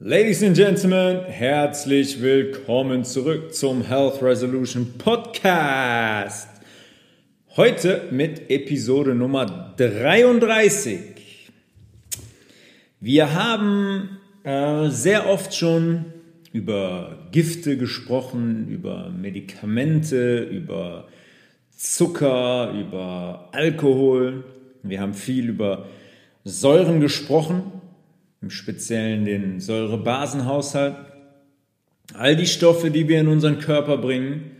Ladies and Gentlemen, herzlich willkommen zurück zum Health Resolution Podcast. Heute mit Episode Nummer 33. Wir haben äh, sehr oft schon über Gifte gesprochen, über Medikamente, über Zucker, über Alkohol. Wir haben viel über Säuren gesprochen im Speziellen den Säurebasenhaushalt, all die Stoffe, die wir in unseren Körper bringen,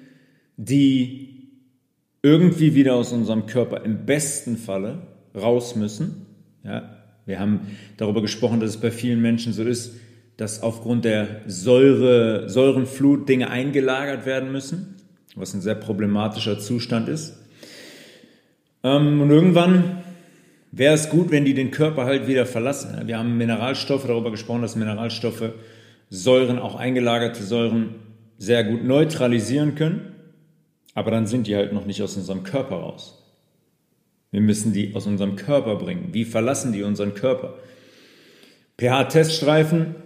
die irgendwie wieder aus unserem Körper im besten Falle raus müssen. Ja, wir haben darüber gesprochen, dass es bei vielen Menschen so ist, dass aufgrund der Säure, Säurenflut Dinge eingelagert werden müssen, was ein sehr problematischer Zustand ist. Ähm, und irgendwann wäre es gut, wenn die den Körper halt wieder verlassen. Wir haben Mineralstoffe, darüber gesprochen, dass Mineralstoffe Säuren, auch eingelagerte Säuren, sehr gut neutralisieren können, aber dann sind die halt noch nicht aus unserem Körper raus. Wir müssen die aus unserem Körper bringen. Wie verlassen die unseren Körper? pH-Teststreifen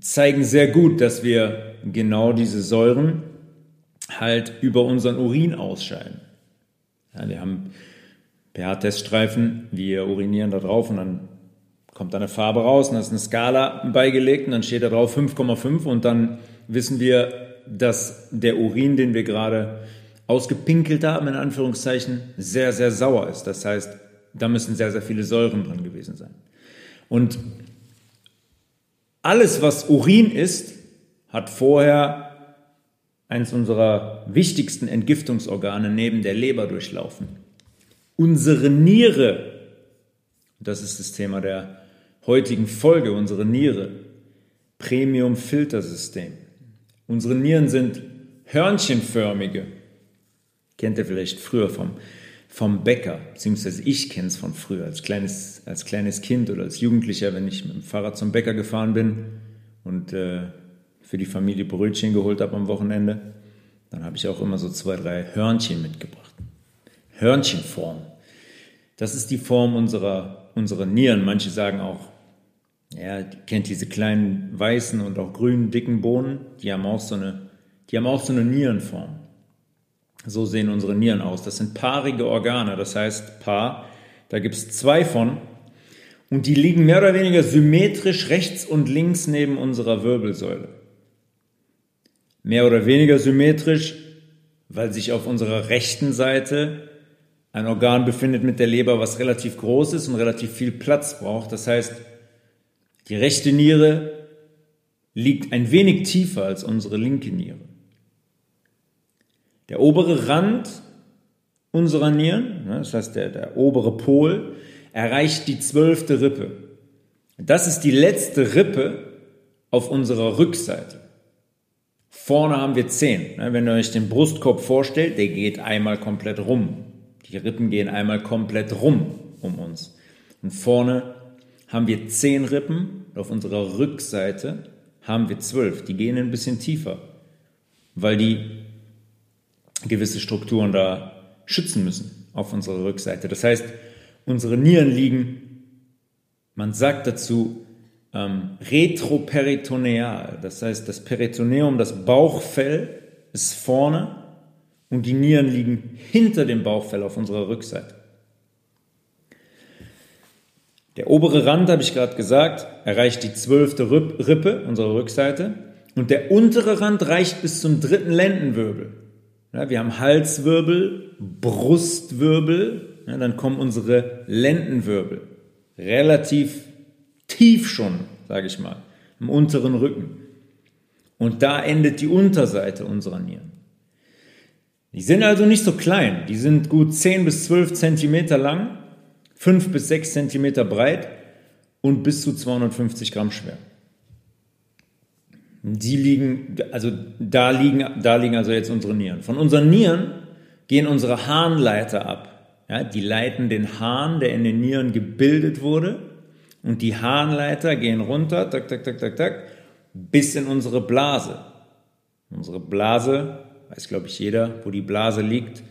zeigen sehr gut, dass wir genau diese Säuren halt über unseren Urin ausscheiden. Ja, wir haben pH-Teststreifen, wir urinieren da drauf und dann kommt da eine Farbe raus und da ist eine Skala beigelegt und dann steht da drauf 5,5 und dann wissen wir, dass der Urin, den wir gerade ausgepinkelt haben, in Anführungszeichen, sehr, sehr sauer ist. Das heißt, da müssen sehr, sehr viele Säuren drin gewesen sein. Und alles, was Urin ist, hat vorher eines unserer wichtigsten Entgiftungsorgane neben der Leber durchlaufen. Unsere Niere, das ist das Thema der heutigen Folge, unsere Niere, Premium-Filtersystem. Unsere Nieren sind hörnchenförmige. Kennt ihr vielleicht früher vom, vom Bäcker, beziehungsweise ich kenne es von früher, als kleines, als kleines Kind oder als Jugendlicher, wenn ich mit dem Fahrrad zum Bäcker gefahren bin und äh, für die Familie Brötchen geholt habe am Wochenende, dann habe ich auch immer so zwei, drei Hörnchen mitgebracht. Hörnchenform. Das ist die Form unserer, unserer Nieren. Manche sagen auch, ja, kennt diese kleinen weißen und auch grünen dicken Bohnen, die haben auch so eine, die haben auch so eine Nierenform. So sehen unsere Nieren aus. Das sind paarige Organe, das heißt Paar. Da gibt es zwei von und die liegen mehr oder weniger symmetrisch rechts und links neben unserer Wirbelsäule. Mehr oder weniger symmetrisch, weil sich auf unserer rechten Seite ein Organ befindet mit der Leber, was relativ groß ist und relativ viel Platz braucht. Das heißt, die rechte Niere liegt ein wenig tiefer als unsere linke Niere. Der obere Rand unserer Nieren, ne, das heißt der, der obere Pol, erreicht die zwölfte Rippe. Das ist die letzte Rippe auf unserer Rückseite. Vorne haben wir zehn. Ne, wenn ihr euch den Brustkorb vorstellt, der geht einmal komplett rum. Die Rippen gehen einmal komplett rum um uns. Und vorne haben wir zehn Rippen, auf unserer Rückseite haben wir zwölf. Die gehen ein bisschen tiefer, weil die gewisse Strukturen da schützen müssen auf unserer Rückseite. Das heißt, unsere Nieren liegen, man sagt dazu, ähm, retroperitoneal. Das heißt, das Peritoneum, das Bauchfell, ist vorne und die Nieren liegen hinter dem Bauchfell auf unserer Rückseite. Der obere Rand, habe ich gerade gesagt, erreicht die zwölfte Rippe unserer Rückseite und der untere Rand reicht bis zum dritten Lendenwirbel. Ja, wir haben Halswirbel, Brustwirbel, ja, dann kommen unsere Lendenwirbel. Relativ tief schon, sage ich mal, im unteren Rücken. Und da endet die Unterseite unserer Nieren. Die sind also nicht so klein. Die sind gut 10 bis 12 Zentimeter lang, 5 bis 6 Zentimeter breit und bis zu 250 Gramm schwer. Die liegen, also da liegen, da liegen also jetzt unsere Nieren. Von unseren Nieren gehen unsere Harnleiter ab. Ja, die leiten den Hahn, der in den Nieren gebildet wurde, und die Harnleiter gehen runter, tak, tak, tak, tak, tak, bis in unsere Blase. Unsere Blase weiß glaube ich jeder, wo die Blase liegt.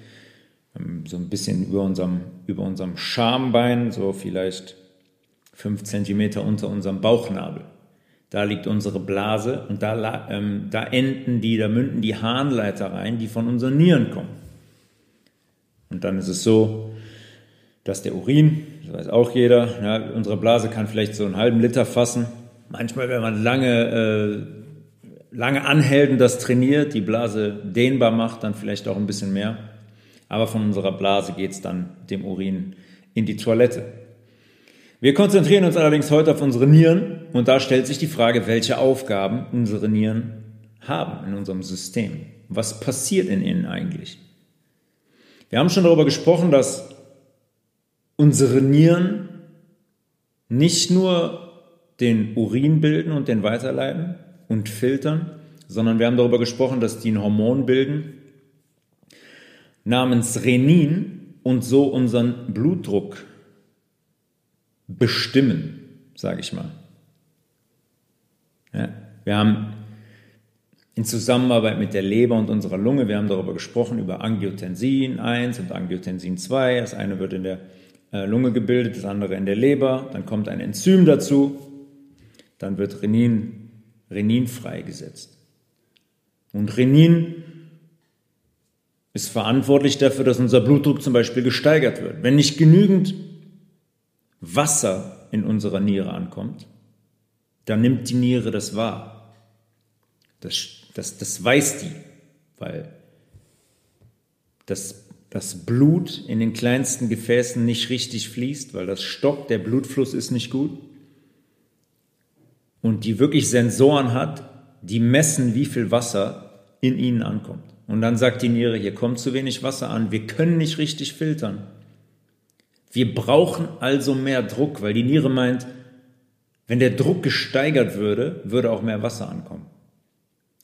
Ähm, so ein bisschen über unserem, über unserem Schambein, so vielleicht fünf Zentimeter unter unserem Bauchnabel. Da liegt unsere Blase und da, ähm, da enden die, da münden die Harnleiter rein, die von unseren Nieren kommen. Und dann ist es so, dass der Urin, das weiß auch jeder, ja, unsere Blase kann vielleicht so einen halben Liter fassen. Manchmal, wenn man lange, äh, lange anhält und das trainiert, die Blase dehnbar macht, dann vielleicht auch ein bisschen mehr. Aber von unserer Blase geht es dann dem Urin in die Toilette. Wir konzentrieren uns allerdings heute auf unsere Nieren und da stellt sich die Frage, welche Aufgaben unsere Nieren haben in unserem System. Was passiert in ihnen eigentlich? Wir haben schon darüber gesprochen, dass unsere Nieren nicht nur den Urin bilden und den weiterleiten und filtern, sondern wir haben darüber gesprochen, dass die ein Hormon bilden namens Renin und so unseren Blutdruck bestimmen, sage ich mal. Ja, wir haben in Zusammenarbeit mit der Leber und unserer Lunge, wir haben darüber gesprochen, über Angiotensin 1 und Angiotensin 2. Das eine wird in der äh, Lunge gebildet, das andere in der Leber. Dann kommt ein Enzym dazu. Dann wird Renin, Renin freigesetzt. Und Renin ist verantwortlich dafür, dass unser Blutdruck zum Beispiel gesteigert wird. Wenn nicht genügend Wasser in unserer Niere ankommt, dann nimmt die Niere das wahr. Das, das, das weiß die, weil das, das Blut in den kleinsten Gefäßen nicht richtig fließt, weil das stockt, der Blutfluss ist nicht gut. Und die wirklich Sensoren hat, die messen, wie viel Wasser in ihnen ankommt. Und dann sagt die Niere, hier kommt zu wenig Wasser an, wir können nicht richtig filtern. Wir brauchen also mehr Druck, weil die Niere meint, wenn der Druck gesteigert würde, würde auch mehr Wasser ankommen.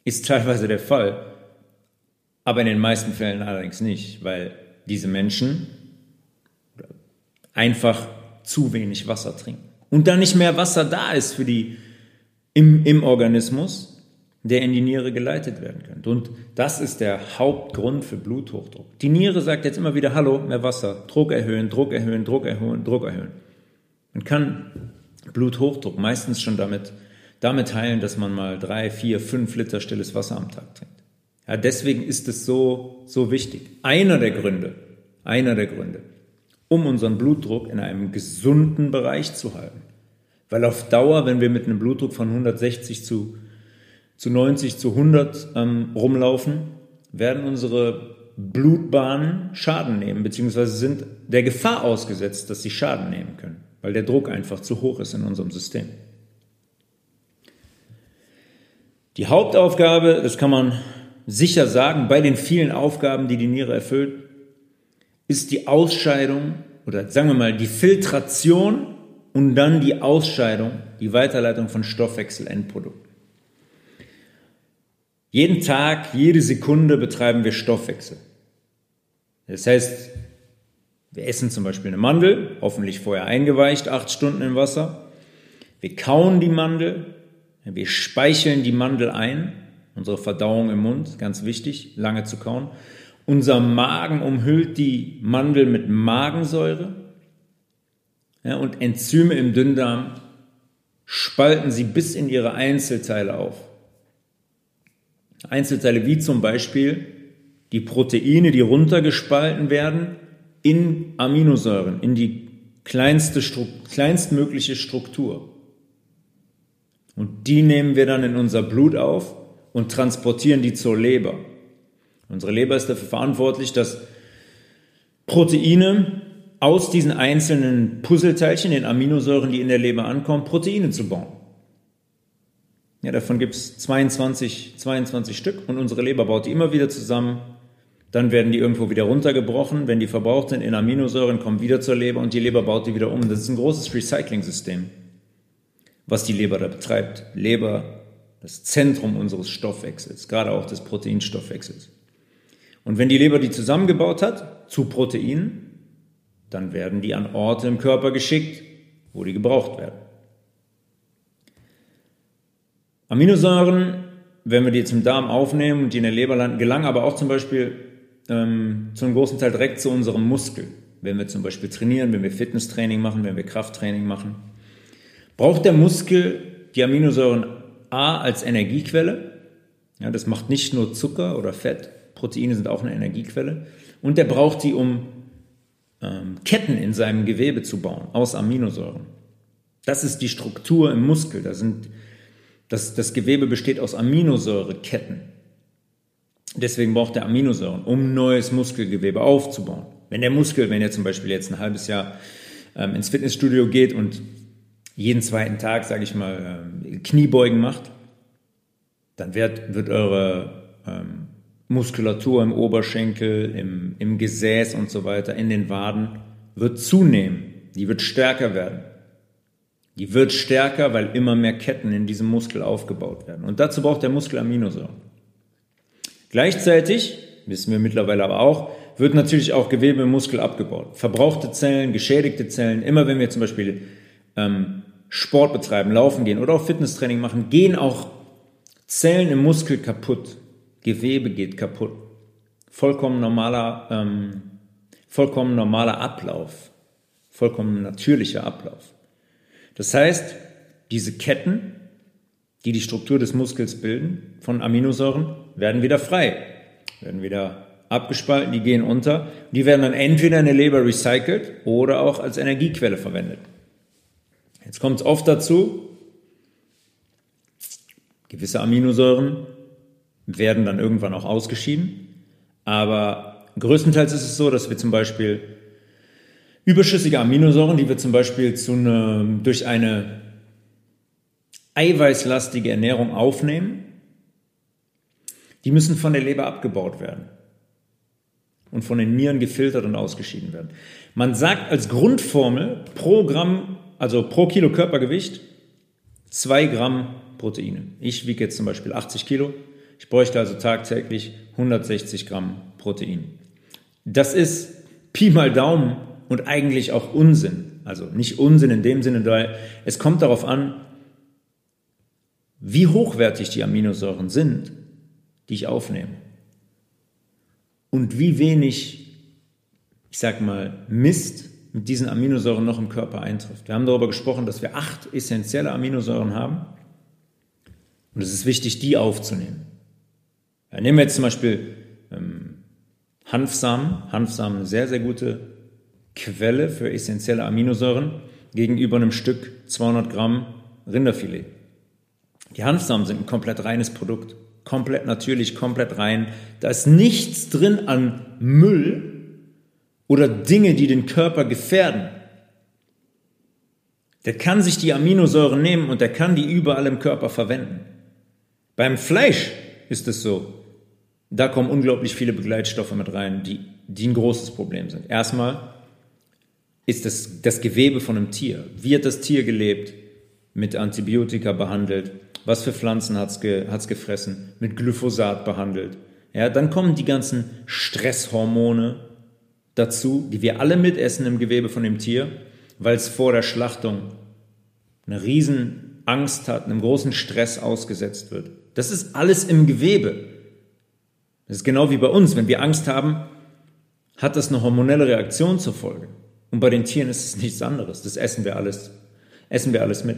Ist teilweise der Fall, aber in den meisten Fällen allerdings nicht, weil diese Menschen einfach zu wenig Wasser trinken. Und da nicht mehr Wasser da ist für die im, im Organismus, der in die Niere geleitet werden könnte. Und das ist der Hauptgrund für Bluthochdruck. Die Niere sagt jetzt immer wieder, hallo, mehr Wasser, Druck erhöhen, Druck erhöhen, Druck erhöhen, Druck erhöhen. Man kann Bluthochdruck meistens schon damit, damit heilen, dass man mal drei, vier, fünf Liter stilles Wasser am Tag trinkt. Ja, deswegen ist es so, so wichtig. Einer der Gründe, einer der Gründe, um unseren Blutdruck in einem gesunden Bereich zu halten. Weil auf Dauer, wenn wir mit einem Blutdruck von 160 zu zu 90, zu 100 ähm, rumlaufen, werden unsere Blutbahnen Schaden nehmen, beziehungsweise sind der Gefahr ausgesetzt, dass sie Schaden nehmen können, weil der Druck einfach zu hoch ist in unserem System. Die Hauptaufgabe, das kann man sicher sagen, bei den vielen Aufgaben, die die Niere erfüllt, ist die Ausscheidung oder sagen wir mal die Filtration und dann die Ausscheidung, die Weiterleitung von Stoffwechselendprodukten. Jeden Tag, jede Sekunde betreiben wir Stoffwechsel. Das heißt, wir essen zum Beispiel eine Mandel, hoffentlich vorher eingeweicht, acht Stunden im Wasser. Wir kauen die Mandel, wir speicheln die Mandel ein, unsere Verdauung im Mund, ganz wichtig, lange zu kauen. Unser Magen umhüllt die Mandel mit Magensäure ja, und Enzyme im Dünndarm spalten sie bis in ihre Einzelteile auf. Einzelteile wie zum Beispiel die Proteine, die runtergespalten werden in Aminosäuren, in die kleinste, kleinstmögliche Struktur. Und die nehmen wir dann in unser Blut auf und transportieren die zur Leber. Unsere Leber ist dafür verantwortlich, dass Proteine aus diesen einzelnen Puzzleteilchen, den Aminosäuren, die in der Leber ankommen, Proteine zu bauen. Ja, davon gibt es 22, 22 Stück und unsere Leber baut die immer wieder zusammen. Dann werden die irgendwo wieder runtergebrochen. Wenn die verbraucht sind in Aminosäuren, kommen wieder zur Leber und die Leber baut die wieder um. Das ist ein großes Recycling-System, was die Leber da betreibt. Leber, das Zentrum unseres Stoffwechsels, gerade auch des Proteinstoffwechsels. Und wenn die Leber die zusammengebaut hat zu Proteinen, dann werden die an Orte im Körper geschickt, wo die gebraucht werden. Aminosäuren, wenn wir die im Darm aufnehmen und die in der Leber landen, gelangen aber auch zum Beispiel ähm, zu einem großen Teil direkt zu unserem Muskel. Wenn wir zum Beispiel trainieren, wenn wir Fitnesstraining machen, wenn wir Krafttraining machen, braucht der Muskel die Aminosäuren A als Energiequelle. Ja, das macht nicht nur Zucker oder Fett. Proteine sind auch eine Energiequelle. Und der braucht die, um ähm, Ketten in seinem Gewebe zu bauen aus Aminosäuren. Das ist die Struktur im Muskel. Da sind, das, das Gewebe besteht aus Aminosäureketten. Deswegen braucht er Aminosäuren, um neues Muskelgewebe aufzubauen. Wenn der Muskel, wenn er zum Beispiel jetzt ein halbes Jahr ähm, ins Fitnessstudio geht und jeden zweiten Tag, sage ich mal, ähm, Kniebeugen macht, dann wird, wird eure ähm, Muskulatur im Oberschenkel, im, im Gesäß und so weiter, in den Waden, wird zunehmen. Die wird stärker werden. Die wird stärker, weil immer mehr Ketten in diesem Muskel aufgebaut werden. Und dazu braucht der Muskel Aminosäuren. Gleichzeitig, wissen wir mittlerweile aber auch, wird natürlich auch Gewebe im Muskel abgebaut. Verbrauchte Zellen, geschädigte Zellen, immer wenn wir zum Beispiel ähm, Sport betreiben, laufen gehen oder auch Fitnesstraining machen, gehen auch Zellen im Muskel kaputt. Gewebe geht kaputt. Vollkommen normaler, ähm, vollkommen normaler Ablauf. Vollkommen natürlicher Ablauf. Das heißt, diese Ketten, die die Struktur des Muskels bilden, von Aminosäuren, werden wieder frei, werden wieder abgespalten, die gehen unter. Die werden dann entweder in der Leber recycelt oder auch als Energiequelle verwendet. Jetzt kommt es oft dazu, gewisse Aminosäuren werden dann irgendwann auch ausgeschieden, aber größtenteils ist es so, dass wir zum Beispiel überschüssige Aminosäuren, die wir zum Beispiel zu eine, durch eine eiweißlastige Ernährung aufnehmen, die müssen von der Leber abgebaut werden und von den Nieren gefiltert und ausgeschieden werden. Man sagt als Grundformel pro Gramm, also pro Kilo Körpergewicht, zwei Gramm Proteine. Ich wiege jetzt zum Beispiel 80 Kilo. Ich bräuchte also tagtäglich 160 Gramm Protein. Das ist Pi mal Daumen und eigentlich auch Unsinn. Also nicht Unsinn in dem Sinne, weil es kommt darauf an, wie hochwertig die Aminosäuren sind, die ich aufnehme. Und wie wenig, ich sag mal, Mist mit diesen Aminosäuren noch im Körper eintrifft. Wir haben darüber gesprochen, dass wir acht essentielle Aminosäuren haben. Und es ist wichtig, die aufzunehmen. Ja, nehmen wir jetzt zum Beispiel ähm, Hanfsamen. Hanfsamen, sehr, sehr gute Quelle für essentielle Aminosäuren gegenüber einem Stück 200 Gramm Rinderfilet. Die Hanfsamen sind ein komplett reines Produkt. Komplett natürlich, komplett rein. Da ist nichts drin an Müll oder Dinge, die den Körper gefährden. Der kann sich die Aminosäuren nehmen und der kann die überall im Körper verwenden. Beim Fleisch ist es so. Da kommen unglaublich viele Begleitstoffe mit rein, die, die ein großes Problem sind. Erstmal ist das, das Gewebe von einem Tier. Wie hat das Tier gelebt? Mit Antibiotika behandelt. Was für Pflanzen hat es ge, gefressen? Mit Glyphosat behandelt. Ja, dann kommen die ganzen Stresshormone dazu, die wir alle mitessen im Gewebe von dem Tier, weil es vor der Schlachtung eine riesen Angst hat, einem großen Stress ausgesetzt wird. Das ist alles im Gewebe. Das ist genau wie bei uns. Wenn wir Angst haben, hat das eine hormonelle Reaktion zur Folge. Und bei den Tieren ist es nichts anderes. Das essen wir alles, essen wir alles mit.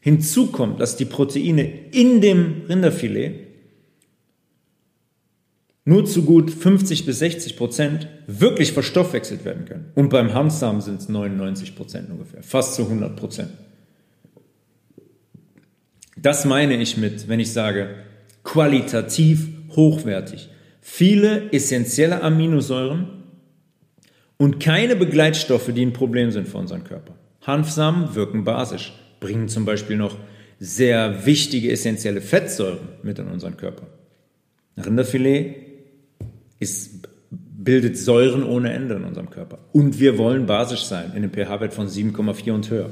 Hinzu kommt, dass die Proteine in dem Rinderfilet nur zu gut 50 bis 60 Prozent wirklich verstoffwechselt werden können. Und beim Hanfsamen sind es 99 Prozent ungefähr, fast zu 100 Prozent. Das meine ich mit, wenn ich sage, qualitativ hochwertig. Viele essentielle Aminosäuren und keine Begleitstoffe, die ein Problem sind für unseren Körper. Hanfsamen wirken basisch, bringen zum Beispiel noch sehr wichtige essentielle Fettsäuren mit in unseren Körper. Rinderfilet ist, bildet Säuren ohne Ende in unserem Körper. Und wir wollen basisch sein, in einem pH-Wert von 7,4 und höher.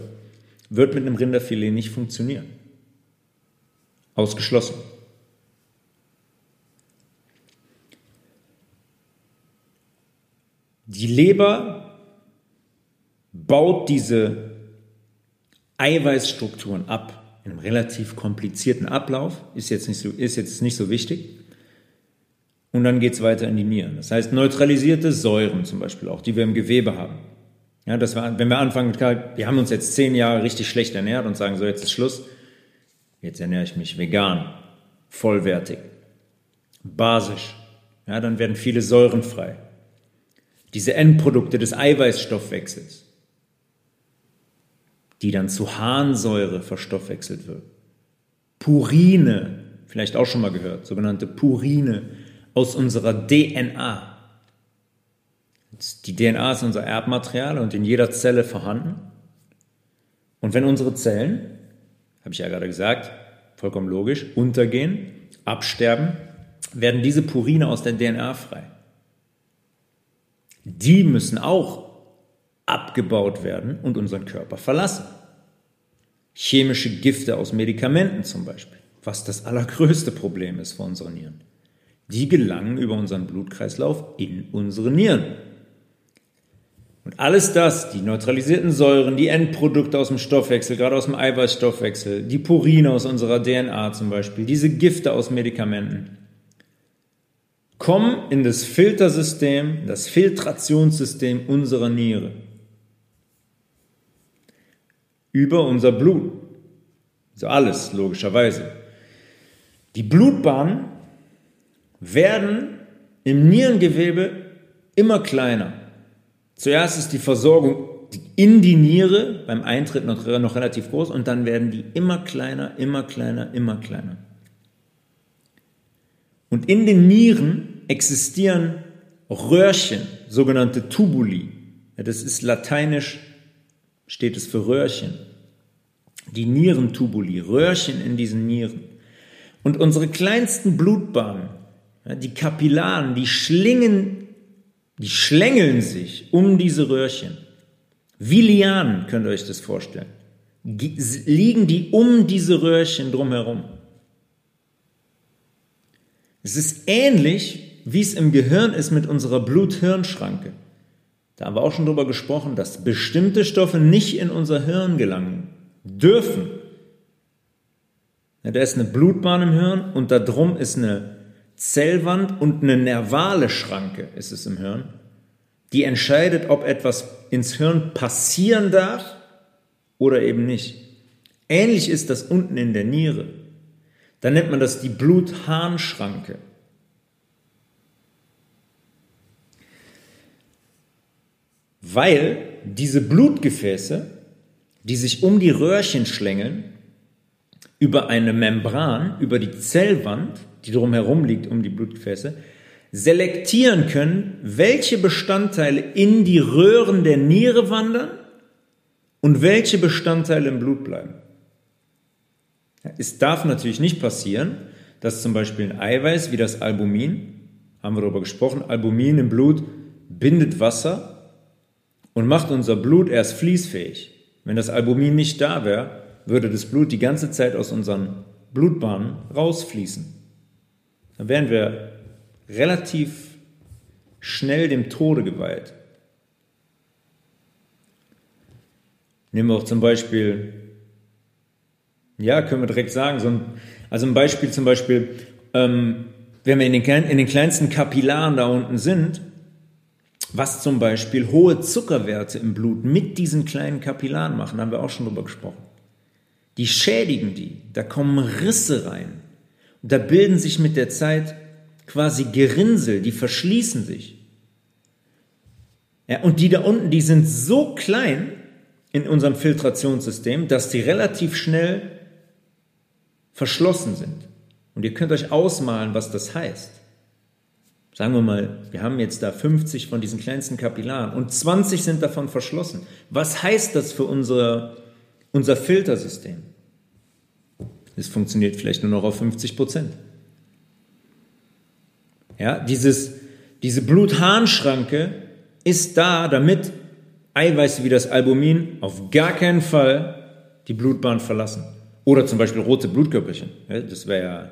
Wird mit einem Rinderfilet nicht funktionieren. Ausgeschlossen. Die Leber baut diese Eiweißstrukturen ab in einem relativ komplizierten Ablauf, ist jetzt nicht so, ist jetzt nicht so wichtig. Und dann geht es weiter in die Nieren. Das heißt, neutralisierte Säuren zum Beispiel auch, die wir im Gewebe haben. Ja, das war, wenn wir anfangen wir haben uns jetzt zehn Jahre richtig schlecht ernährt und sagen, so jetzt ist Schluss, Jetzt ernähre ich mich vegan, vollwertig, basisch. Ja, dann werden viele Säuren frei. Diese Endprodukte des Eiweißstoffwechsels, die dann zu Harnsäure verstoffwechselt wird. Purine, vielleicht auch schon mal gehört, sogenannte Purine aus unserer DNA. Die DNA ist unser Erbmaterial und in jeder Zelle vorhanden. Und wenn unsere Zellen, habe ich ja gerade gesagt, vollkommen logisch, untergehen, absterben, werden diese Purine aus der DNA frei. Die müssen auch abgebaut werden und unseren Körper verlassen. Chemische Gifte aus Medikamenten zum Beispiel, was das allergrößte Problem ist für unsere Nieren. Die gelangen über unseren Blutkreislauf in unsere Nieren. Und alles das, die neutralisierten Säuren, die Endprodukte aus dem Stoffwechsel, gerade aus dem Eiweißstoffwechsel, die Purine aus unserer DNA zum Beispiel, diese Gifte aus Medikamenten, kommen in das Filtersystem, das Filtrationssystem unserer Niere. Über unser Blut. Also alles, logischerweise. Die Blutbahnen werden im Nierengewebe immer kleiner. Zuerst ist die Versorgung in die Niere beim Eintritt noch, noch relativ groß und dann werden die immer kleiner, immer kleiner, immer kleiner. Und in den Nieren existieren Röhrchen, sogenannte Tubuli. Ja, das ist lateinisch, steht es für Röhrchen. Die Nierentubuli, Röhrchen in diesen Nieren. Und unsere kleinsten Blutbahnen, ja, die Kapillaren, die schlingen die schlängeln sich um diese Röhrchen. Wie Lianen könnt ihr euch das vorstellen. Liegen die um diese Röhrchen drumherum. Es ist ähnlich, wie es im Gehirn ist mit unserer Blut-Hirn-Schranke. Da haben wir auch schon darüber gesprochen, dass bestimmte Stoffe nicht in unser Hirn gelangen dürfen. Da ist eine Blutbahn im Hirn und da drum ist eine Zellwand und eine nervale Schranke ist es im Hirn, die entscheidet, ob etwas ins Hirn passieren darf oder eben nicht. Ähnlich ist das unten in der Niere. Da nennt man das die Blutharnschranke. Weil diese Blutgefäße, die sich um die Röhrchen schlängeln, über eine Membran, über die Zellwand, die drumherum liegt um die Blutgefäße, selektieren können, welche Bestandteile in die Röhren der Niere wandern und welche Bestandteile im Blut bleiben. Es darf natürlich nicht passieren, dass zum Beispiel ein Eiweiß wie das Albumin, haben wir darüber gesprochen, Albumin im Blut bindet Wasser und macht unser Blut erst fließfähig. Wenn das Albumin nicht da wäre, würde das Blut die ganze Zeit aus unseren Blutbahnen rausfließen dann wären wir relativ schnell dem Tode geweiht. Nehmen wir auch zum Beispiel, ja, können wir direkt sagen, so ein, also ein Beispiel zum Beispiel, ähm, wenn wir in den, in den kleinsten Kapillaren da unten sind, was zum Beispiel hohe Zuckerwerte im Blut mit diesen kleinen Kapillaren machen, haben wir auch schon drüber gesprochen. Die schädigen die, da kommen Risse rein. Und da bilden sich mit der Zeit quasi Gerinnsel, die verschließen sich. Ja, und die da unten, die sind so klein in unserem Filtrationssystem, dass die relativ schnell verschlossen sind. Und ihr könnt euch ausmalen, was das heißt. Sagen wir mal, wir haben jetzt da 50 von diesen kleinsten Kapillaren und 20 sind davon verschlossen. Was heißt das für unsere, unser Filtersystem? Es funktioniert vielleicht nur noch auf 50 Prozent. Ja, dieses, diese Blutharnschranke ist da, damit Eiweiße wie das Albumin auf gar keinen Fall die Blutbahn verlassen. Oder zum Beispiel rote Blutkörperchen. Das wäre ja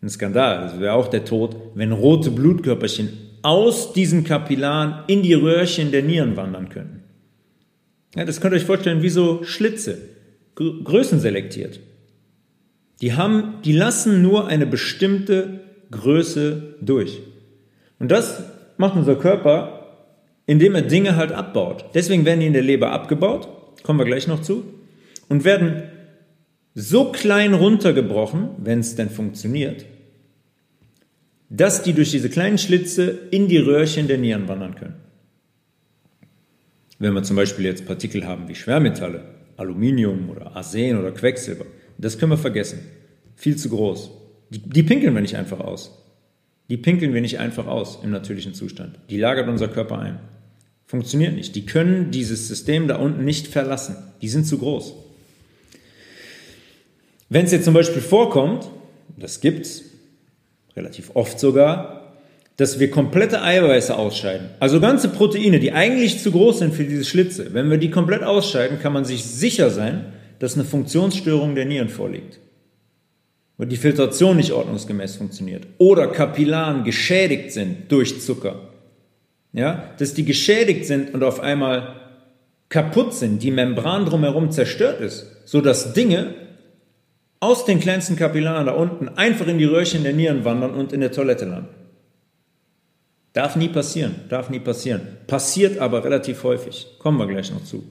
ein Skandal. Das wäre auch der Tod, wenn rote Blutkörperchen aus diesen Kapillaren in die Röhrchen der Nieren wandern könnten. Ja, das könnt ihr euch vorstellen wie so Schlitze, größenselektiert. Die haben, die lassen nur eine bestimmte Größe durch. Und das macht unser Körper, indem er Dinge halt abbaut. Deswegen werden die in der Leber abgebaut, kommen wir gleich noch zu, und werden so klein runtergebrochen, wenn es denn funktioniert, dass die durch diese kleinen Schlitze in die Röhrchen der Nieren wandern können. Wenn wir zum Beispiel jetzt Partikel haben wie Schwermetalle, Aluminium oder Arsen oder Quecksilber, das können wir vergessen. Viel zu groß. Die, die pinkeln wir nicht einfach aus. Die pinkeln wir nicht einfach aus im natürlichen Zustand. Die lagert unser Körper ein. Funktioniert nicht. Die können dieses System da unten nicht verlassen. Die sind zu groß. Wenn es jetzt zum Beispiel vorkommt, das gibt es relativ oft sogar, dass wir komplette Eiweiße ausscheiden. Also ganze Proteine, die eigentlich zu groß sind für diese Schlitze. Wenn wir die komplett ausscheiden, kann man sich sicher sein, dass eine Funktionsstörung der Nieren vorliegt. Weil die Filtration nicht ordnungsgemäß funktioniert. Oder Kapillaren geschädigt sind durch Zucker. Ja, dass die geschädigt sind und auf einmal kaputt sind, die Membran drumherum zerstört ist, so dass Dinge aus den kleinsten Kapillaren da unten einfach in die Röhrchen der Nieren wandern und in der Toilette landen. Darf nie passieren, darf nie passieren. Passiert aber relativ häufig. Kommen wir gleich noch zu.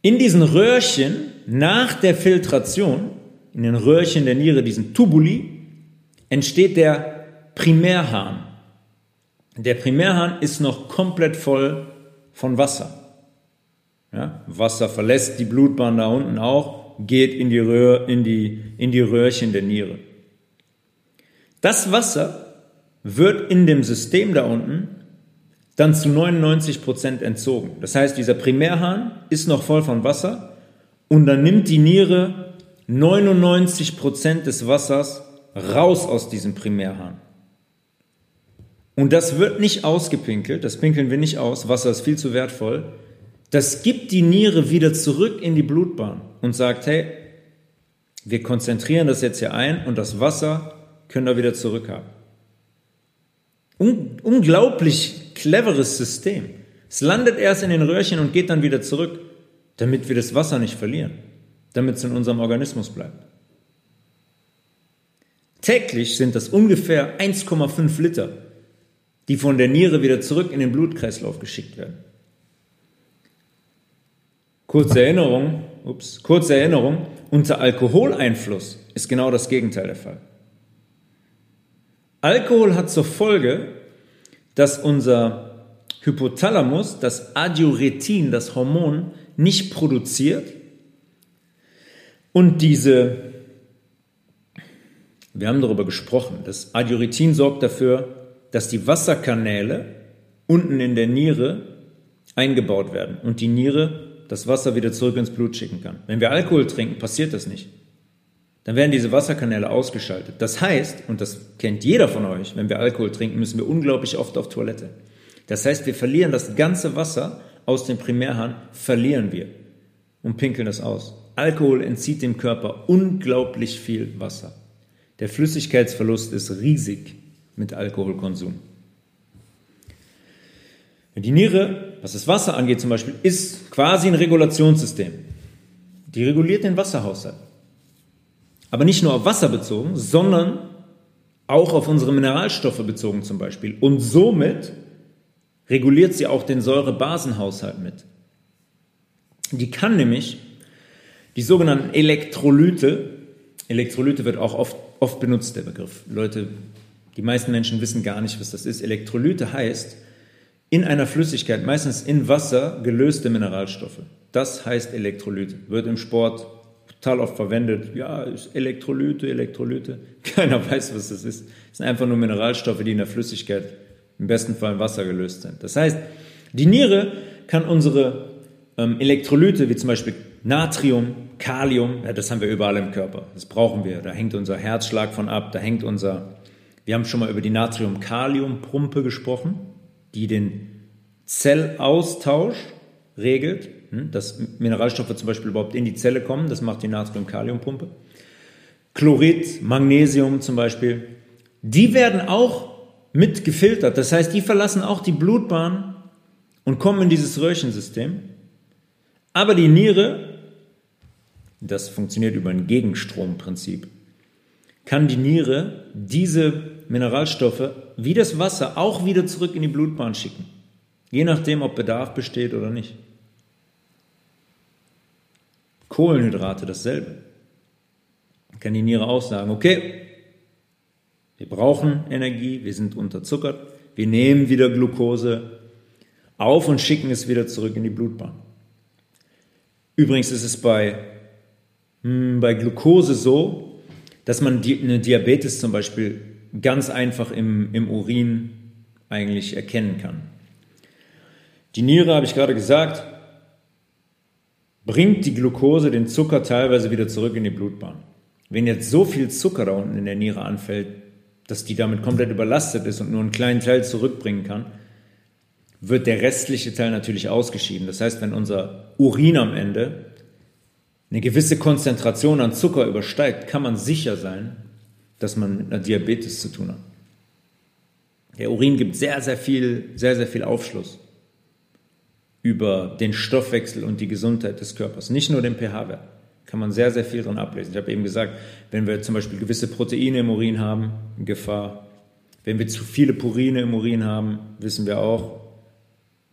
In diesen Röhrchen nach der Filtration, in den Röhrchen der Niere, diesen Tubuli, entsteht der Primärhahn. Der Primärhahn ist noch komplett voll von Wasser. Ja, Wasser verlässt die Blutbahn da unten auch geht in die, Röhr, in, die, in die Röhrchen der Niere. Das Wasser wird in dem System da unten dann zu 99 Prozent entzogen. Das heißt, dieser Primärhahn ist noch voll von Wasser und dann nimmt die Niere 99 Prozent des Wassers raus aus diesem Primärhahn. Und das wird nicht ausgepinkelt, das pinkeln wir nicht aus, Wasser ist viel zu wertvoll, das gibt die Niere wieder zurück in die Blutbahn und sagt, hey, wir konzentrieren das jetzt hier ein und das Wasser können wir wieder zurückhaben. Un unglaublich cleveres System. Es landet erst in den Röhrchen und geht dann wieder zurück, damit wir das Wasser nicht verlieren, damit es in unserem Organismus bleibt. Täglich sind das ungefähr 1,5 Liter, die von der Niere wieder zurück in den Blutkreislauf geschickt werden. Kurze Erinnerung, ups, kurze Erinnerung, unter Alkoholeinfluss ist genau das Gegenteil der Fall. Alkohol hat zur Folge, dass unser Hypothalamus das Adiuretin, das Hormon, nicht produziert und diese, wir haben darüber gesprochen, das Adiuretin sorgt dafür, dass die Wasserkanäle unten in der Niere eingebaut werden und die Niere das Wasser wieder zurück ins Blut schicken kann. Wenn wir Alkohol trinken, passiert das nicht. Dann werden diese Wasserkanäle ausgeschaltet. Das heißt, und das kennt jeder von euch, wenn wir Alkohol trinken, müssen wir unglaublich oft auf Toilette. Das heißt, wir verlieren das ganze Wasser aus dem Primärhahn, verlieren wir und pinkeln das aus. Alkohol entzieht dem Körper unglaublich viel Wasser. Der Flüssigkeitsverlust ist riesig mit Alkoholkonsum. Die Niere, was das Wasser angeht zum Beispiel, ist quasi ein Regulationssystem. Die reguliert den Wasserhaushalt. Aber nicht nur auf Wasser bezogen, sondern auch auf unsere Mineralstoffe bezogen zum Beispiel. Und somit reguliert sie auch den Säurebasenhaushalt mit. Die kann nämlich die sogenannten Elektrolyte, Elektrolyte wird auch oft, oft benutzt, der Begriff. Leute, die meisten Menschen wissen gar nicht, was das ist. Elektrolyte heißt, in einer Flüssigkeit, meistens in Wasser, gelöste Mineralstoffe. Das heißt Elektrolyte. Wird im Sport total oft verwendet. Ja, Elektrolyte, Elektrolyte. Keiner weiß, was das ist. Es sind einfach nur Mineralstoffe, die in der Flüssigkeit, im besten Fall im Wasser gelöst sind. Das heißt, die Niere kann unsere ähm, Elektrolyte, wie zum Beispiel Natrium, Kalium, ja, das haben wir überall im Körper. Das brauchen wir. Da hängt unser Herzschlag von ab, da hängt unser, wir haben schon mal über die Natrium-Kalium-Pumpe gesprochen die den Zellaustausch regelt, hm, dass Mineralstoffe zum Beispiel überhaupt in die Zelle kommen, das macht die Natrium-Kalium-Pumpe. Chlorid, Magnesium zum Beispiel, die werden auch mit gefiltert. Das heißt, die verlassen auch die Blutbahn und kommen in dieses Röhrchensystem. Aber die Niere, das funktioniert über ein Gegenstromprinzip, kann die Niere diese Mineralstoffe wie das Wasser auch wieder zurück in die Blutbahn schicken. Je nachdem, ob Bedarf besteht oder nicht. Kohlenhydrate dasselbe. Kann die Niere auch sagen, okay, wir brauchen Energie, wir sind unterzuckert, wir nehmen wieder Glucose auf und schicken es wieder zurück in die Blutbahn. Übrigens ist es bei, hm, bei Glucose so, dass man die, eine Diabetes zum Beispiel ganz einfach im, im Urin eigentlich erkennen kann. Die Niere, habe ich gerade gesagt, bringt die Glucose, den Zucker teilweise wieder zurück in die Blutbahn. Wenn jetzt so viel Zucker da unten in der Niere anfällt, dass die damit komplett überlastet ist und nur einen kleinen Teil zurückbringen kann, wird der restliche Teil natürlich ausgeschieden. Das heißt, wenn unser Urin am Ende eine gewisse Konzentration an Zucker übersteigt, kann man sicher sein, dass man mit einer Diabetes zu tun hat. Der Urin gibt sehr, sehr viel, sehr, sehr viel Aufschluss über den Stoffwechsel und die Gesundheit des Körpers, nicht nur den pH-Wert. Kann man sehr, sehr viel dran ablesen. Ich habe eben gesagt, wenn wir zum Beispiel gewisse Proteine im Urin haben, Gefahr. Wenn wir zu viele Purine im Urin haben, wissen wir auch,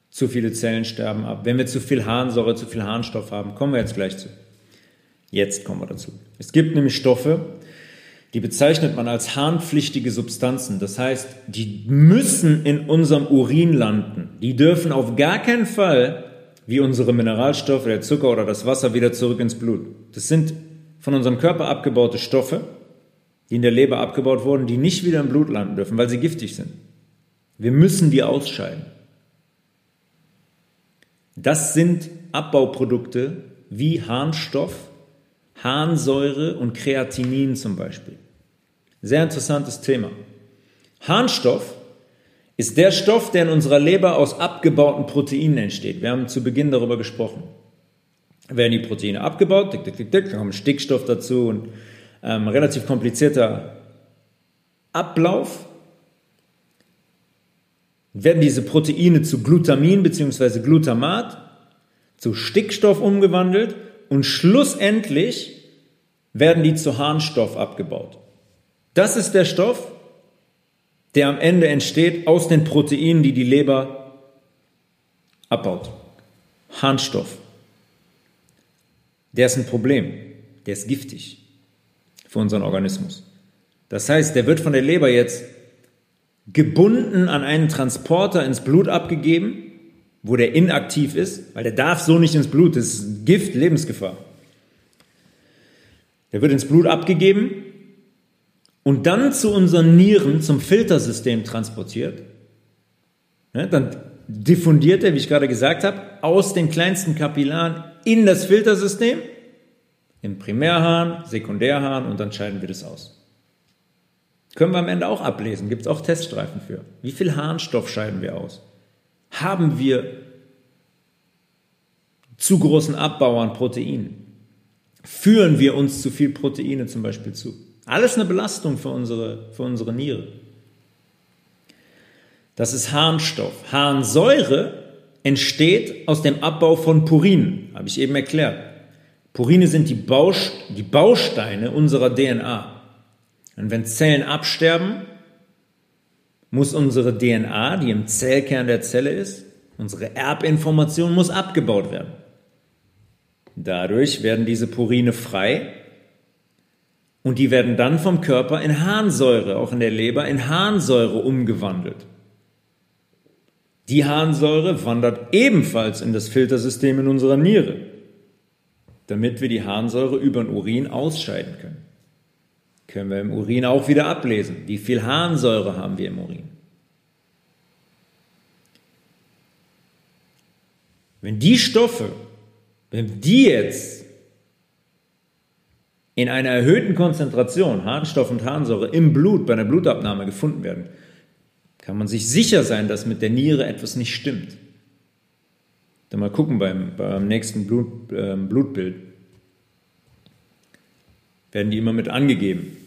zu viele Zellen sterben ab. Wenn wir zu viel Harnsäure, zu viel Harnstoff haben, kommen wir jetzt gleich zu. Jetzt kommen wir dazu. Es gibt nämlich Stoffe, die bezeichnet man als harnpflichtige Substanzen. Das heißt, die müssen in unserem Urin landen. Die dürfen auf gar keinen Fall, wie unsere Mineralstoffe, der Zucker oder das Wasser, wieder zurück ins Blut. Das sind von unserem Körper abgebaute Stoffe, die in der Leber abgebaut wurden, die nicht wieder im Blut landen dürfen, weil sie giftig sind. Wir müssen die ausscheiden. Das sind Abbauprodukte wie Harnstoff, Harnsäure und Kreatinin zum Beispiel. Sehr interessantes Thema. Harnstoff ist der Stoff, der in unserer Leber aus abgebauten Proteinen entsteht. Wir haben zu Beginn darüber gesprochen. Werden die Proteine abgebaut, dick, dick, dick, dick, kommt Stickstoff dazu und ähm, relativ komplizierter Ablauf. Werden diese Proteine zu Glutamin bzw. Glutamat, zu Stickstoff umgewandelt und schlussendlich werden die zu Harnstoff abgebaut. Das ist der Stoff, der am Ende entsteht aus den Proteinen, die die Leber abbaut. Harnstoff. Der ist ein Problem. Der ist giftig für unseren Organismus. Das heißt, der wird von der Leber jetzt gebunden an einen Transporter ins Blut abgegeben, wo der inaktiv ist, weil der darf so nicht ins Blut, das ist Gift, Lebensgefahr. Der wird ins Blut abgegeben und dann zu unseren Nieren, zum Filtersystem transportiert, ja, dann diffundiert er, wie ich gerade gesagt habe, aus den kleinsten Kapillaren in das Filtersystem, im Primärhahn, Sekundärhahn und dann scheiden wir das aus. Können wir am Ende auch ablesen, gibt es auch Teststreifen für. Wie viel Harnstoff scheiden wir aus? Haben wir zu großen Abbau an Proteinen? Führen wir uns zu viel Proteine zum Beispiel zu? Alles eine Belastung für unsere, für unsere Niere. Das ist Harnstoff. Harnsäure entsteht aus dem Abbau von Purinen, habe ich eben erklärt. Purine sind die, Baust die Bausteine unserer DNA. Und wenn Zellen absterben, muss unsere DNA, die im Zellkern der Zelle ist, unsere Erbinformation muss abgebaut werden. Dadurch werden diese Purine frei und die werden dann vom Körper in Harnsäure, auch in der Leber, in Harnsäure umgewandelt. Die Harnsäure wandert ebenfalls in das Filtersystem in unserer Niere, damit wir die Harnsäure über den Urin ausscheiden können. Können wir im Urin auch wieder ablesen. Wie viel Harnsäure haben wir im Urin? Wenn die Stoffe, wenn die jetzt in einer erhöhten Konzentration Harnstoff und Harnsäure im Blut bei einer Blutabnahme gefunden werden, kann man sich sicher sein, dass mit der Niere etwas nicht stimmt. Dann mal gucken beim, beim nächsten Blut, äh, Blutbild. Werden die immer mit angegeben.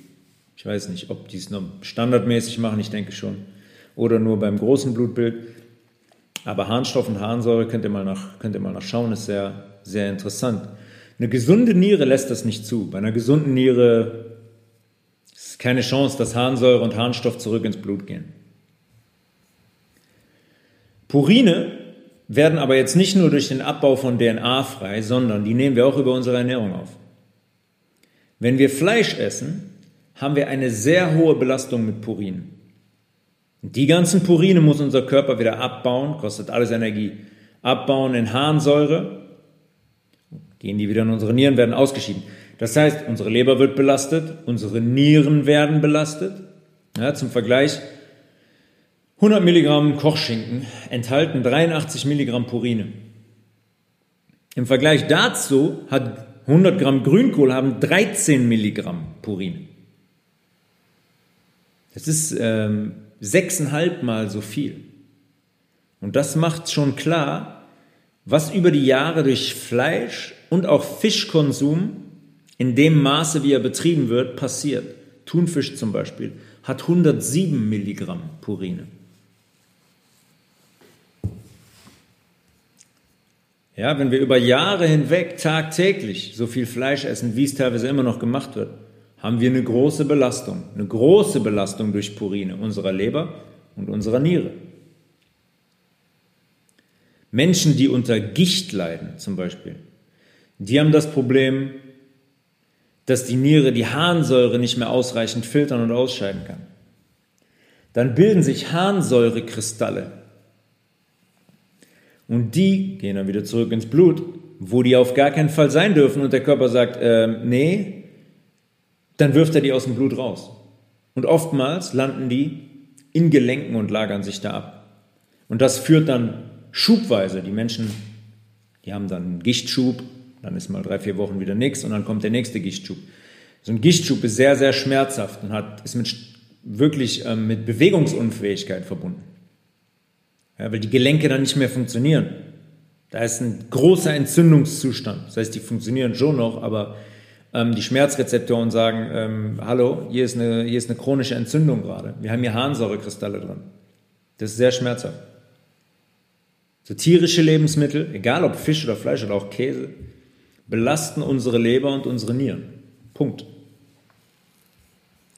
Ich weiß nicht, ob die es noch standardmäßig machen, ich denke schon. Oder nur beim großen Blutbild. Aber Harnstoff und Harnsäure könnt ihr mal, nach, könnt ihr mal nachschauen, ist sehr, sehr interessant. Eine gesunde Niere lässt das nicht zu. Bei einer gesunden Niere ist keine Chance, dass Harnsäure und Harnstoff zurück ins Blut gehen. Purine werden aber jetzt nicht nur durch den Abbau von DNA frei, sondern die nehmen wir auch über unsere Ernährung auf. Wenn wir Fleisch essen, haben wir eine sehr hohe Belastung mit Purinen. Die ganzen Purine muss unser Körper wieder abbauen, kostet alles Energie. Abbauen in Harnsäure, gehen die wieder in unsere Nieren, werden ausgeschieden. Das heißt, unsere Leber wird belastet, unsere Nieren werden belastet. Ja, zum Vergleich, 100 Milligramm Kochschinken enthalten 83 Milligramm Purine. Im Vergleich dazu hat 100 Gramm Grünkohl haben 13 Milligramm Purine. Das ist ähm, sechseinhalb Mal so viel. Und das macht schon klar, was über die Jahre durch Fleisch und auch Fischkonsum in dem Maße, wie er betrieben wird, passiert. Thunfisch zum Beispiel hat 107 Milligramm Purine. Ja, wenn wir über Jahre hinweg tagtäglich so viel Fleisch essen, wie es teilweise immer noch gemacht wird, haben wir eine große Belastung, eine große Belastung durch Purine unserer Leber und unserer Niere. Menschen, die unter Gicht leiden zum Beispiel, die haben das Problem, dass die Niere die Harnsäure nicht mehr ausreichend filtern und ausscheiden kann. Dann bilden sich Harnsäurekristalle. Und die gehen dann wieder zurück ins Blut, wo die auf gar keinen Fall sein dürfen und der Körper sagt, äh, nee, dann wirft er die aus dem Blut raus. Und oftmals landen die in Gelenken und lagern sich da ab. Und das führt dann schubweise. Die Menschen, die haben dann einen Gichtschub, dann ist mal drei, vier Wochen wieder nichts und dann kommt der nächste Gichtschub. So ein Gichtschub ist sehr, sehr schmerzhaft und hat, ist mit, wirklich ähm, mit Bewegungsunfähigkeit verbunden. Ja, weil die Gelenke dann nicht mehr funktionieren. Da ist ein großer Entzündungszustand. Das heißt, die funktionieren schon noch, aber ähm, die Schmerzrezeptoren sagen, ähm, hallo, hier ist, eine, hier ist eine chronische Entzündung gerade. Wir haben hier Harnsäurekristalle drin. Das ist sehr schmerzhaft. So tierische Lebensmittel, egal ob Fisch oder Fleisch oder auch Käse, belasten unsere Leber und unsere Nieren. Punkt.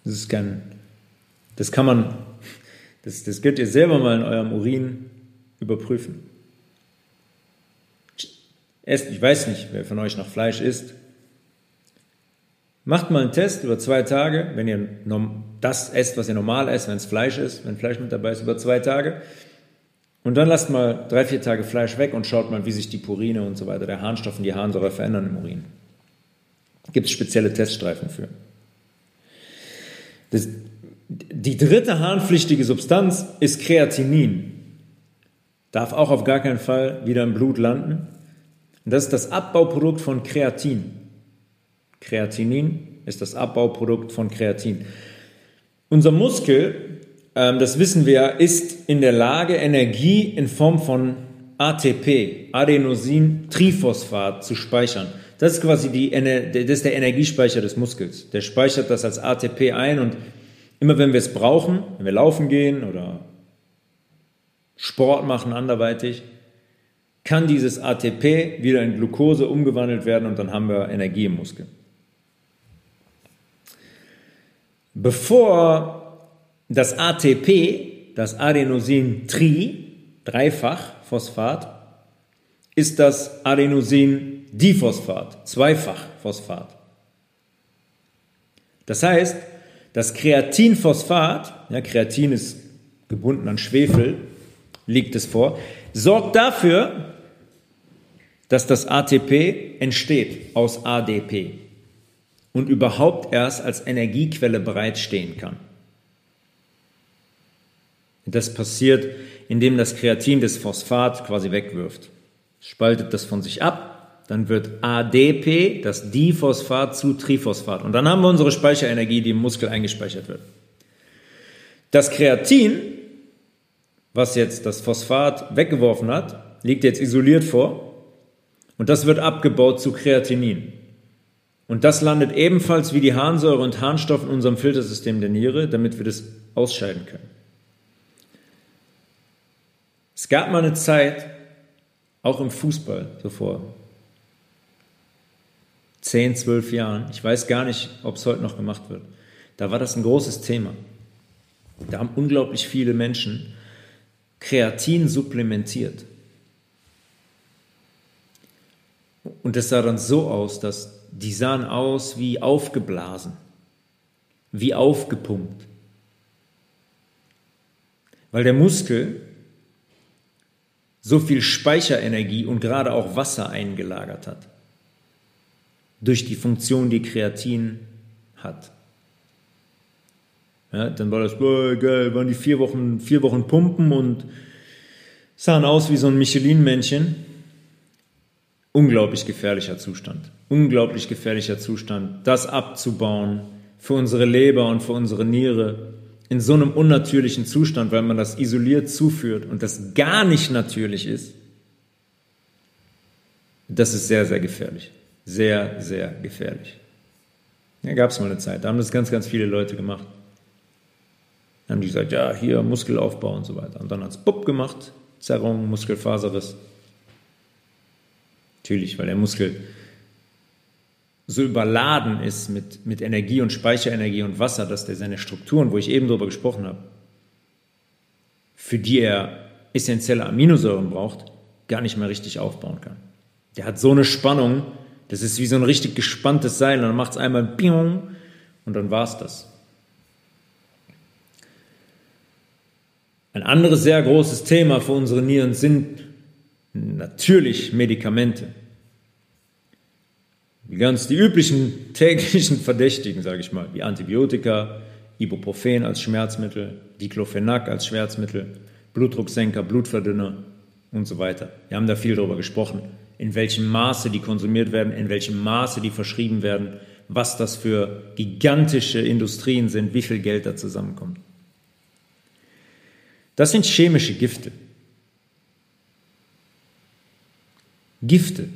Das ist kein, das kann man, das, das könnt ihr selber mal in eurem Urin überprüfen. Esst, ich weiß nicht, wer von euch noch Fleisch isst. Macht mal einen Test über zwei Tage, wenn ihr das esst, was ihr normal esst, wenn es Fleisch ist, wenn Fleisch mit dabei ist, über zwei Tage. Und dann lasst mal drei, vier Tage Fleisch weg und schaut mal, wie sich die Purine und so weiter, der Harnstoff und die Harnsäure verändern im Urin. Gibt es spezielle Teststreifen für. Das, die dritte harnpflichtige Substanz ist Kreatinin. Darf auch auf gar keinen Fall wieder im Blut landen. Das ist das Abbauprodukt von Kreatin. Kreatinin ist das Abbauprodukt von Kreatin. Unser Muskel, ähm, das wissen wir, ist in der Lage, Energie in Form von ATP, Adenosin-Triphosphat, zu speichern. Das ist quasi die, das ist der Energiespeicher des Muskels. Der speichert das als ATP ein und immer wenn wir es brauchen, wenn wir laufen gehen oder Sport machen anderweitig, kann dieses ATP wieder in Glucose umgewandelt werden und dann haben wir Energie im Muskel. Bevor das ATP, das Adenosin-Tri, dreifach Phosphat, ist das Adenosin-Diphosphat, zweifach Phosphat. Das heißt, das Kreatinphosphat, ja, Kreatin ist gebunden an Schwefel, liegt es vor, sorgt dafür, dass das ATP entsteht aus ADP und überhaupt erst als Energiequelle bereitstehen kann. Das passiert, indem das Kreatin das Phosphat quasi wegwirft. Spaltet das von sich ab, dann wird ADP, das Diphosphat, zu Triphosphat. Und dann haben wir unsere Speicherenergie, die im Muskel eingespeichert wird. Das Kreatin, was jetzt das Phosphat weggeworfen hat, liegt jetzt isoliert vor und das wird abgebaut zu Kreatinin. Und das landet ebenfalls wie die Harnsäure und Harnstoff in unserem Filtersystem der Niere, damit wir das ausscheiden können. Es gab mal eine Zeit, auch im Fußball, so vor 10, 12 Jahren, ich weiß gar nicht, ob es heute noch gemacht wird, da war das ein großes Thema. Da haben unglaublich viele Menschen Kreatin supplementiert. Und das sah dann so aus, dass die sahen aus wie aufgeblasen, wie aufgepumpt. Weil der Muskel so viel Speicherenergie und gerade auch Wasser eingelagert hat. Durch die Funktion, die Kreatin hat. Ja, dann war das, boah, geil, waren die vier Wochen, vier Wochen pumpen und sahen aus wie so ein Michelin-Männchen. Unglaublich gefährlicher Zustand. Unglaublich gefährlicher Zustand, das abzubauen für unsere Leber und für unsere Niere in so einem unnatürlichen Zustand, weil man das isoliert zuführt und das gar nicht natürlich ist. Das ist sehr, sehr gefährlich. Sehr, sehr gefährlich. Ja, gab es mal eine Zeit, da haben das ganz, ganz viele Leute gemacht. Dann haben die gesagt, ja, hier Muskelaufbau und so weiter. Und dann hat es Bupp gemacht, Zerrung, Muskelfaserriss. Natürlich, weil der Muskel so überladen ist mit, mit Energie und Speicherenergie und Wasser, dass der seine Strukturen, wo ich eben darüber gesprochen habe, für die er essentielle Aminosäuren braucht, gar nicht mehr richtig aufbauen kann. Der hat so eine Spannung, das ist wie so ein richtig gespanntes Seil und dann macht es einmal Biong und dann war es das. Ein anderes sehr großes Thema für unsere Nieren sind natürlich Medikamente. Die ganz die üblichen täglichen Verdächtigen, sage ich mal, wie Antibiotika, Ibuprofen als Schmerzmittel, Diclofenac als Schmerzmittel, Blutdrucksenker, Blutverdünner und so weiter. Wir haben da viel darüber gesprochen, in welchem Maße die konsumiert werden, in welchem Maße die verschrieben werden, was das für gigantische Industrien sind, wie viel Geld da zusammenkommt. Das sind chemische Gifte. Gifte